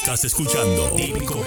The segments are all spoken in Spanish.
Estás escuchando Típico.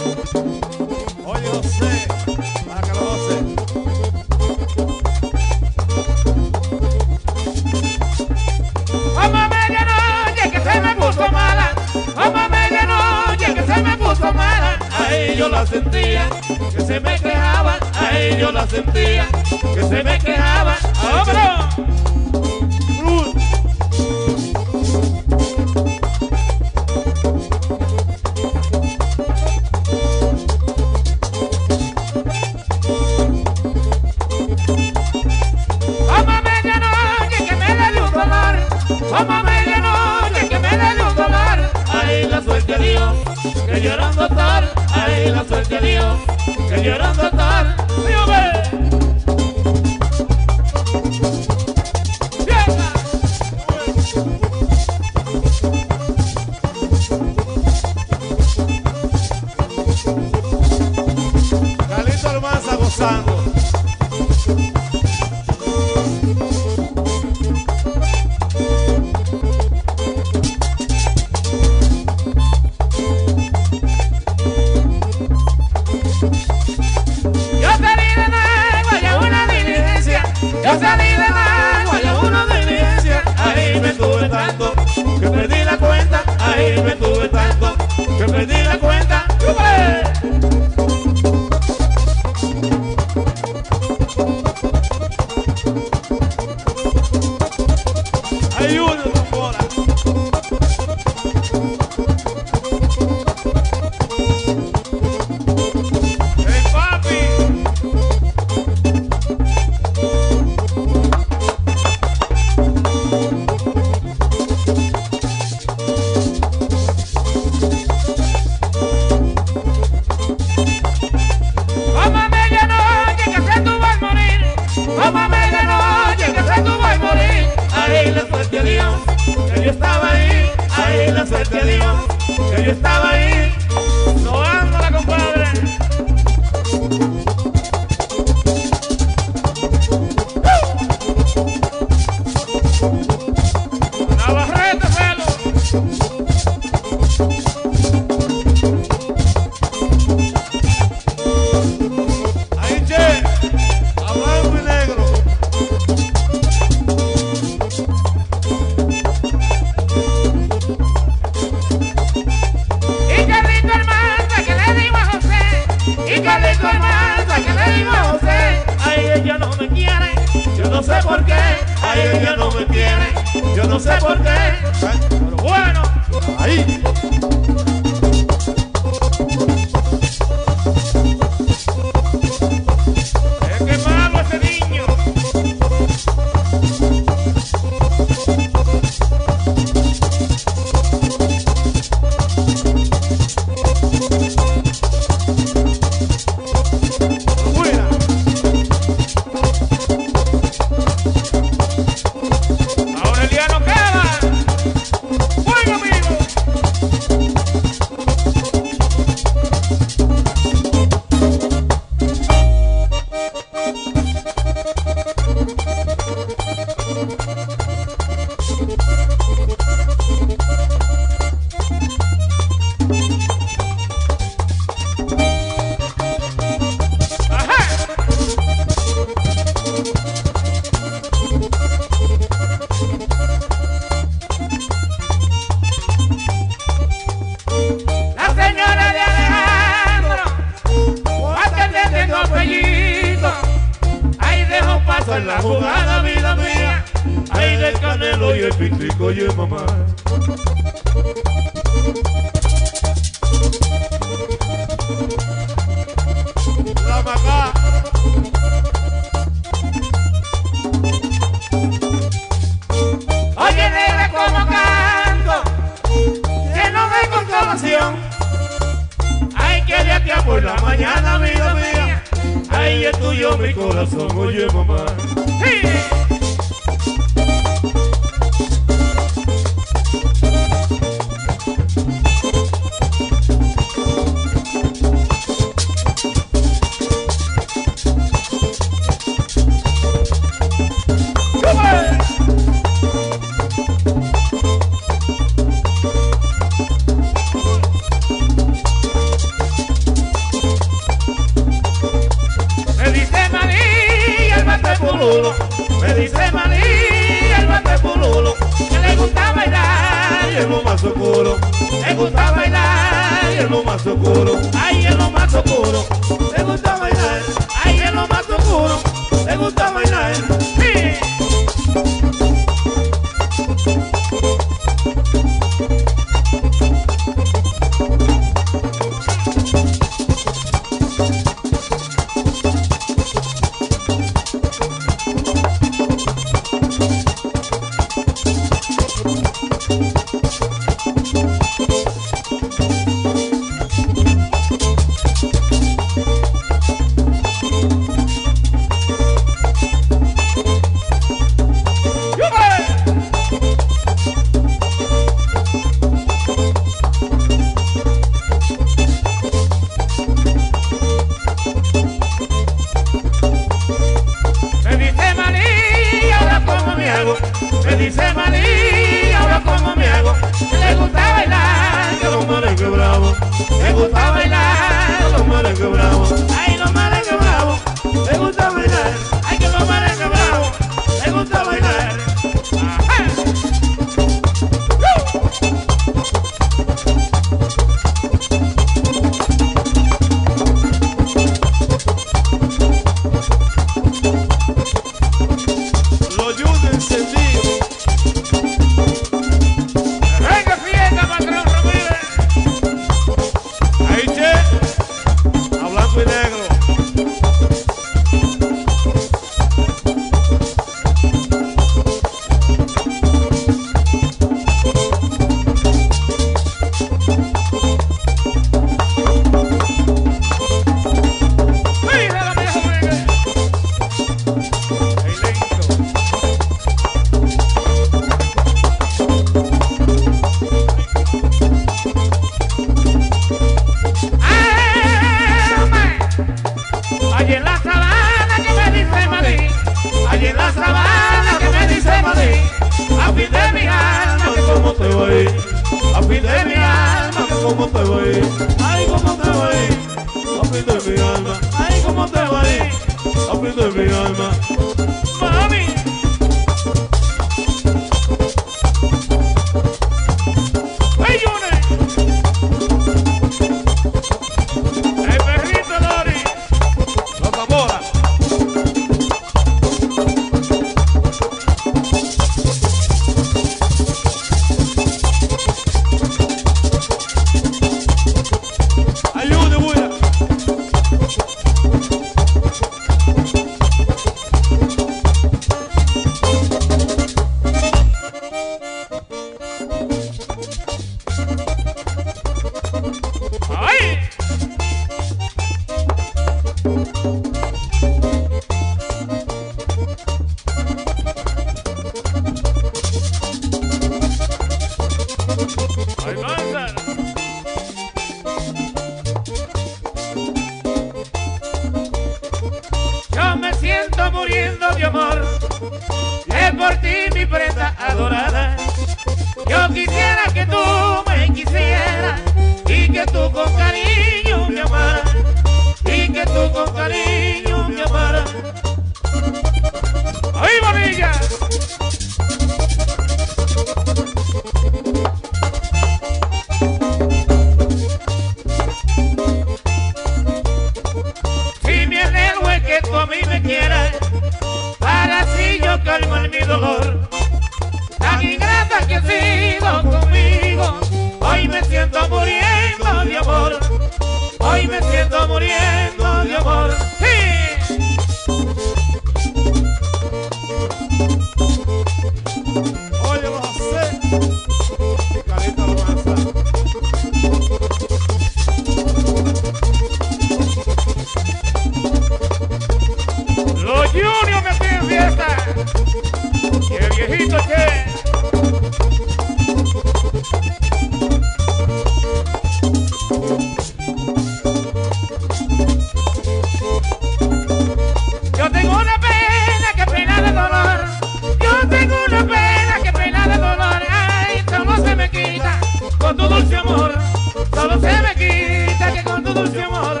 tu dulce amor,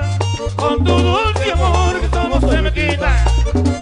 con tu dulce amor que todo se me quita.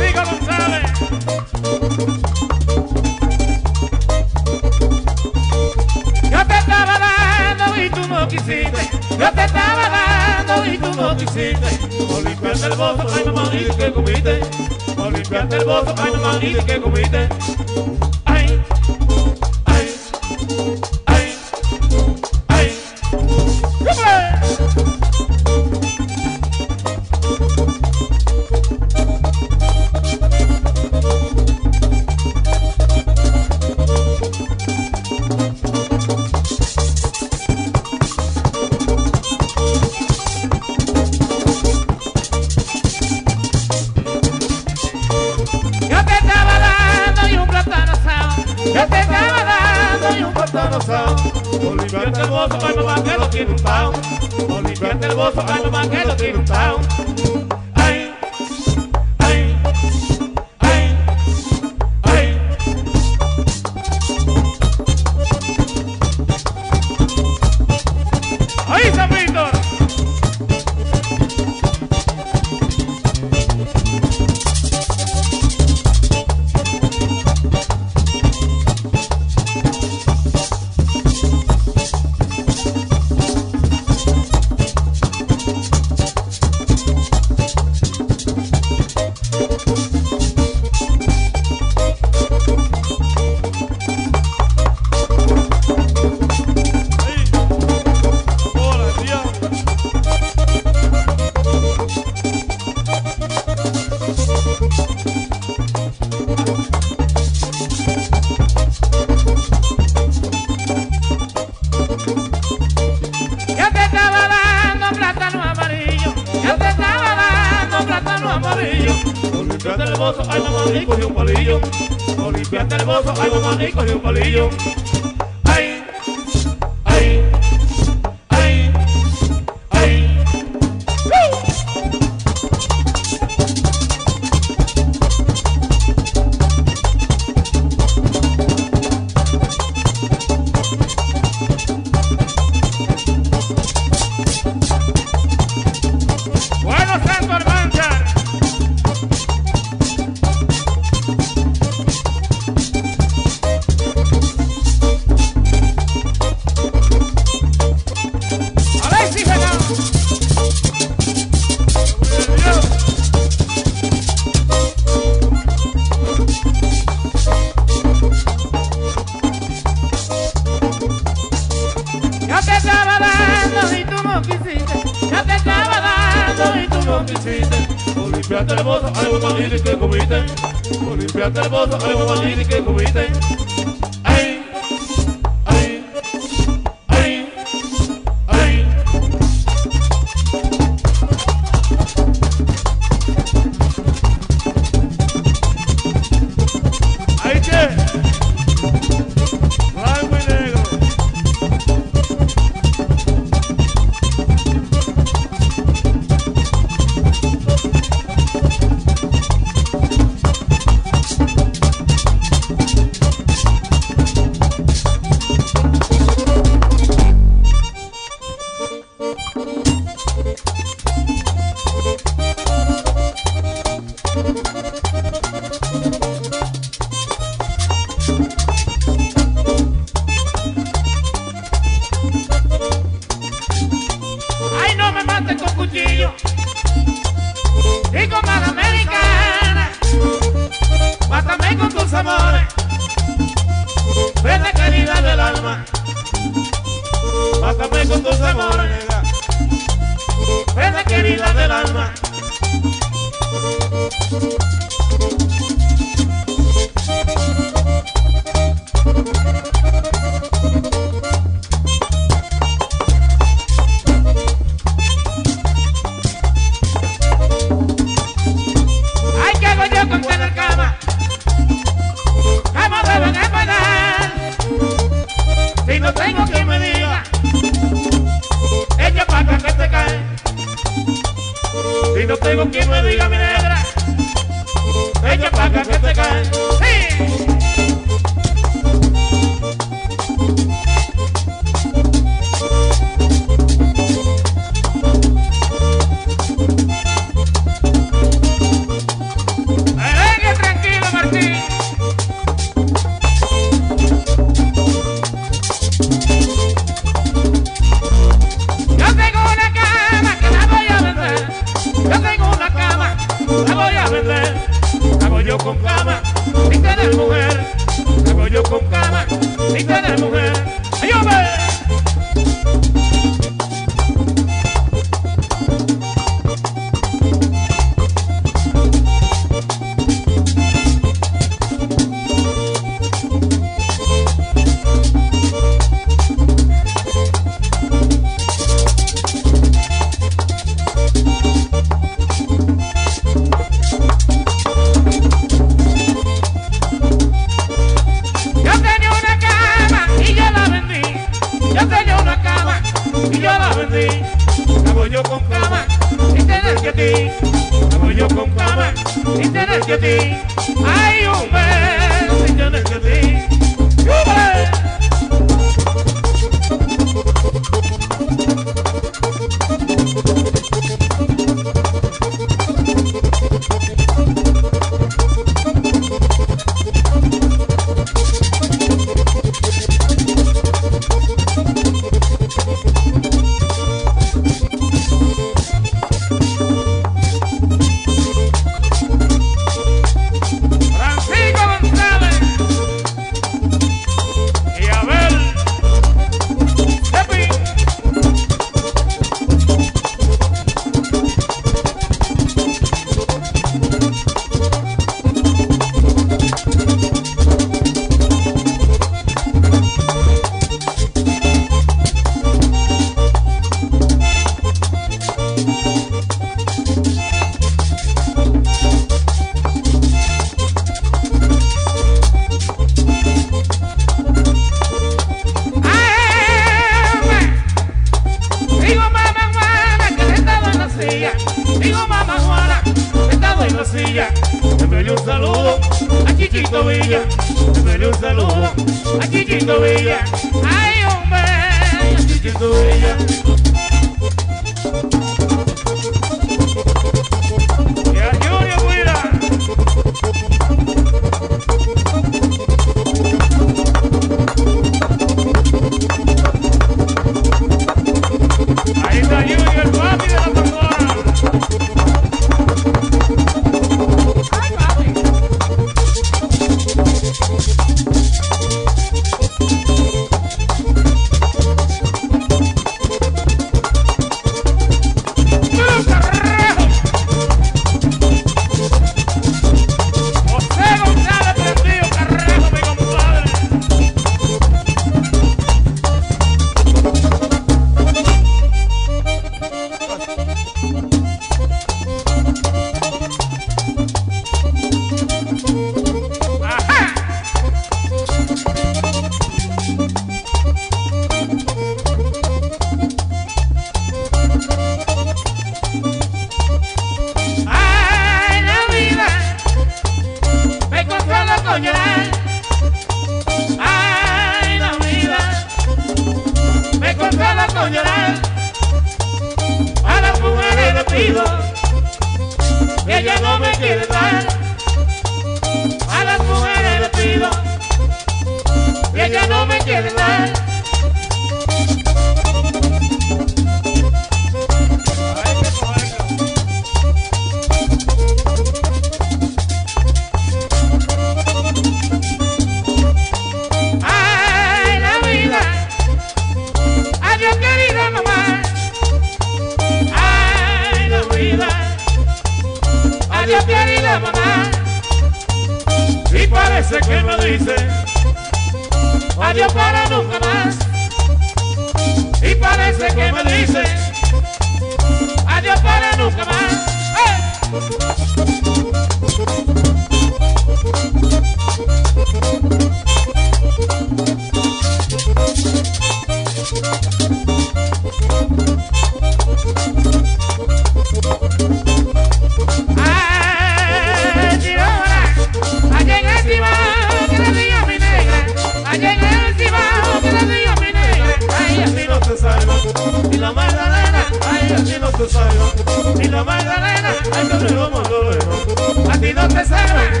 Y la magdalena, ay, tú no lo no A ti no te sabe.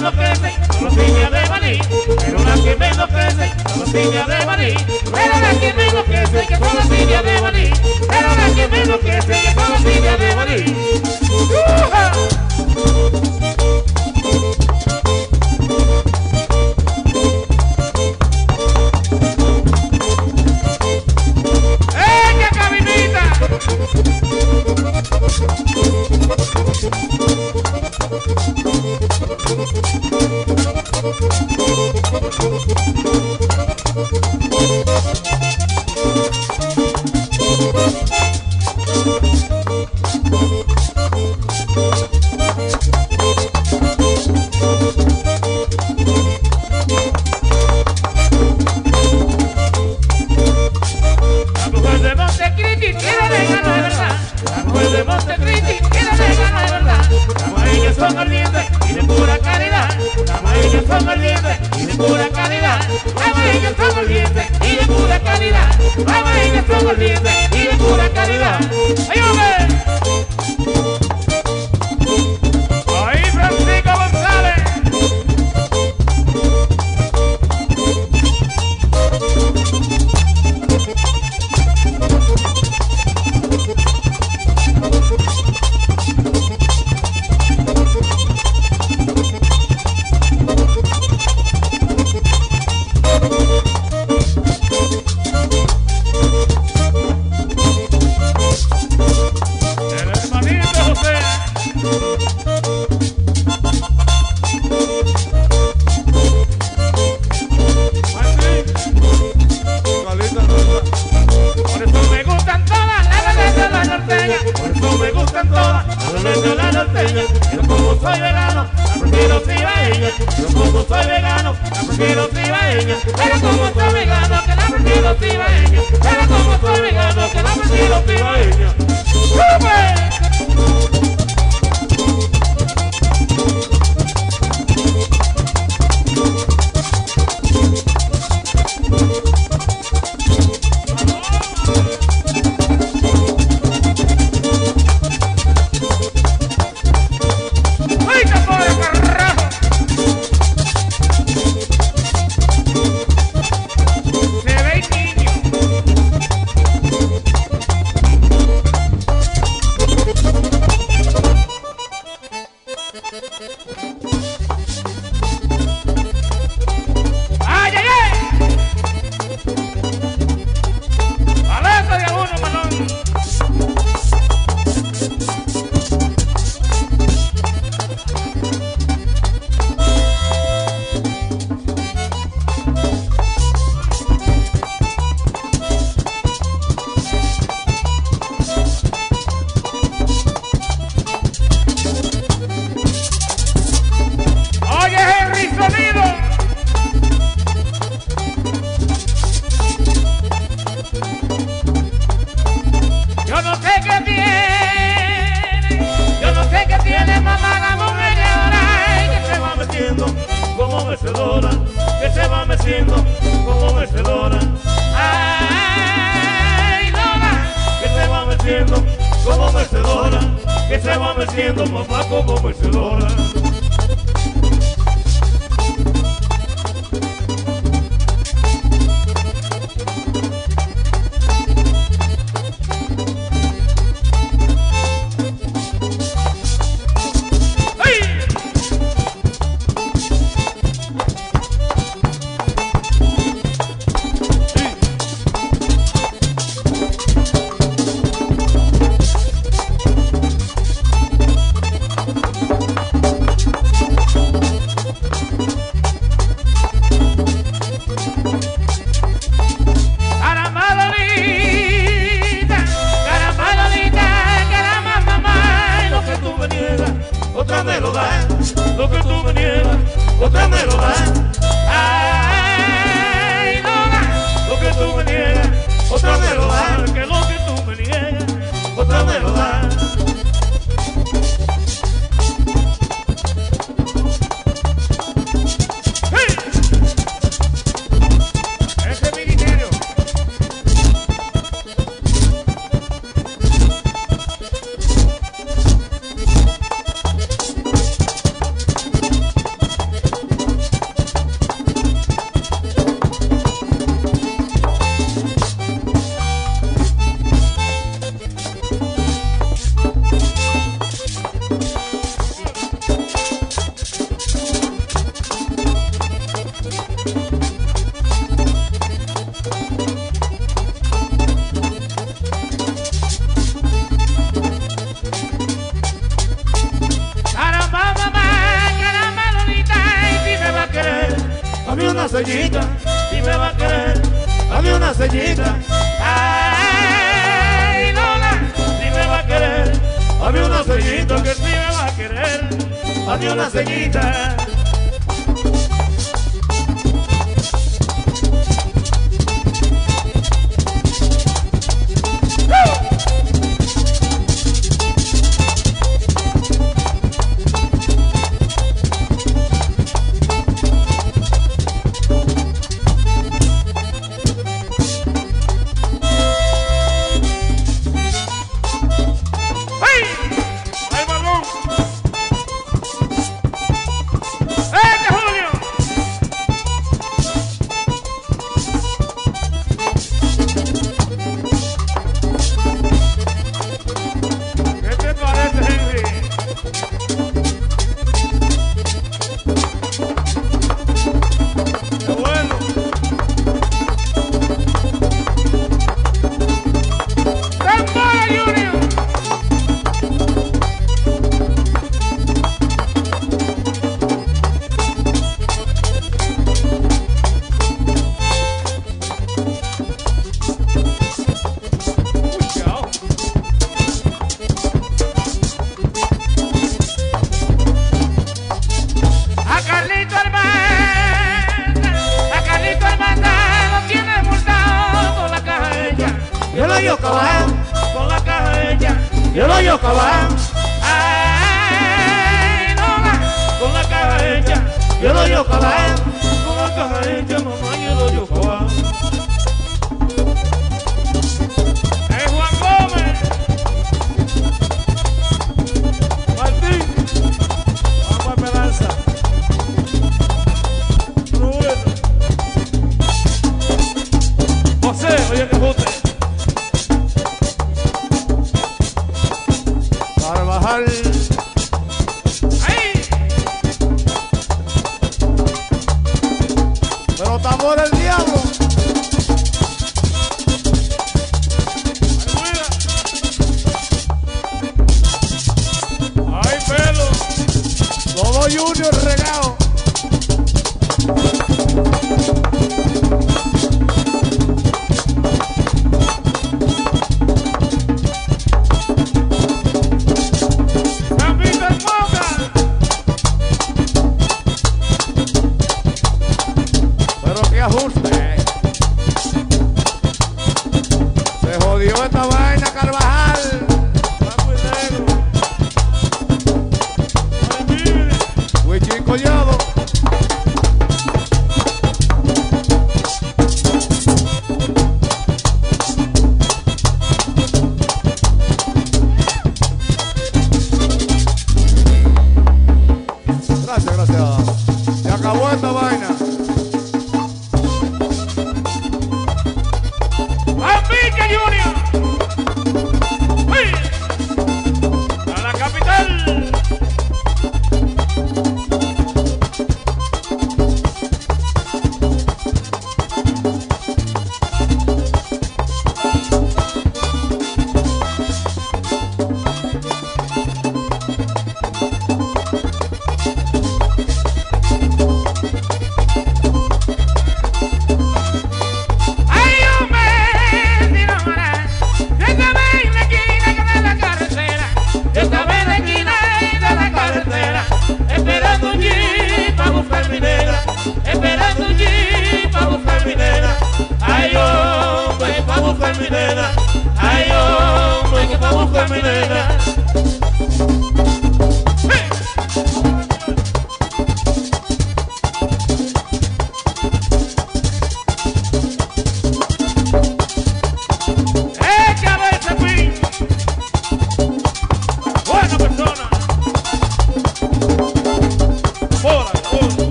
menos crece, tortilla de maní. Pero la que menos crece, tortilla de maní. Pero la que menos crece, que tortilla de maní. Pero la que menos crece, que tortilla de maní. soy vegano, la prefiero cibaeña. Era como soy vegano, que la prefiero cibaeña. Era como soy vegano, que la prefiero cibaeña.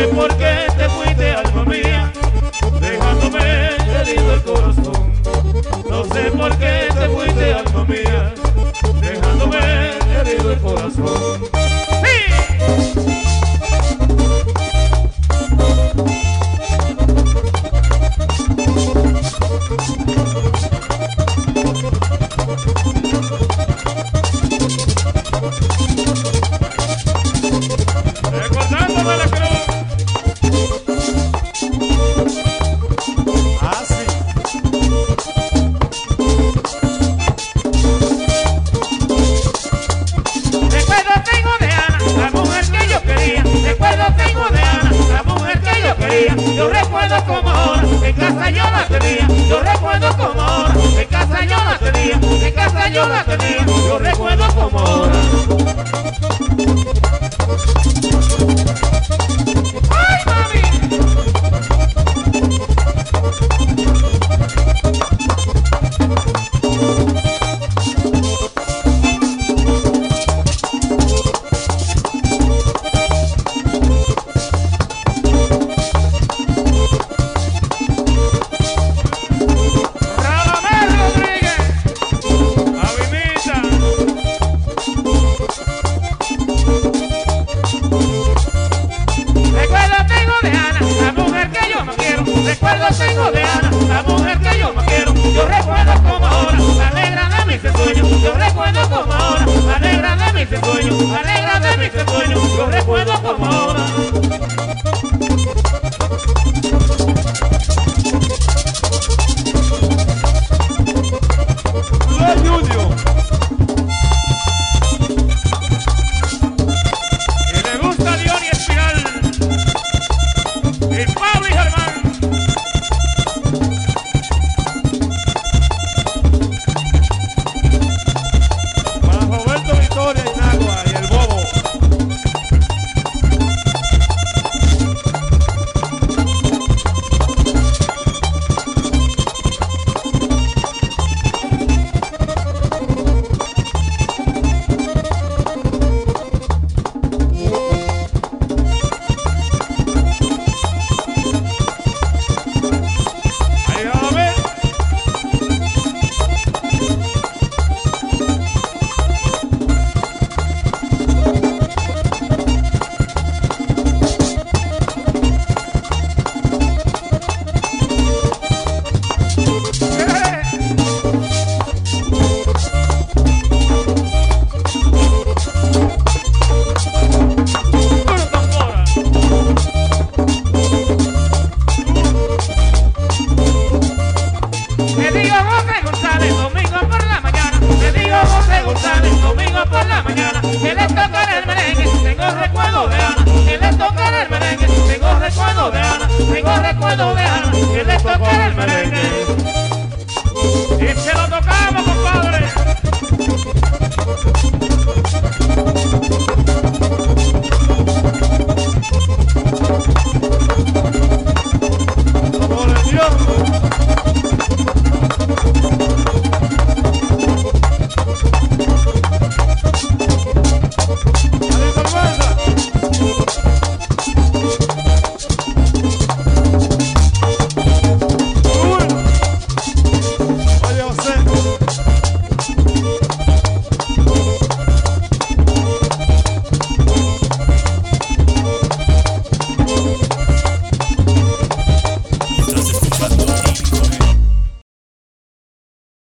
Sé por qué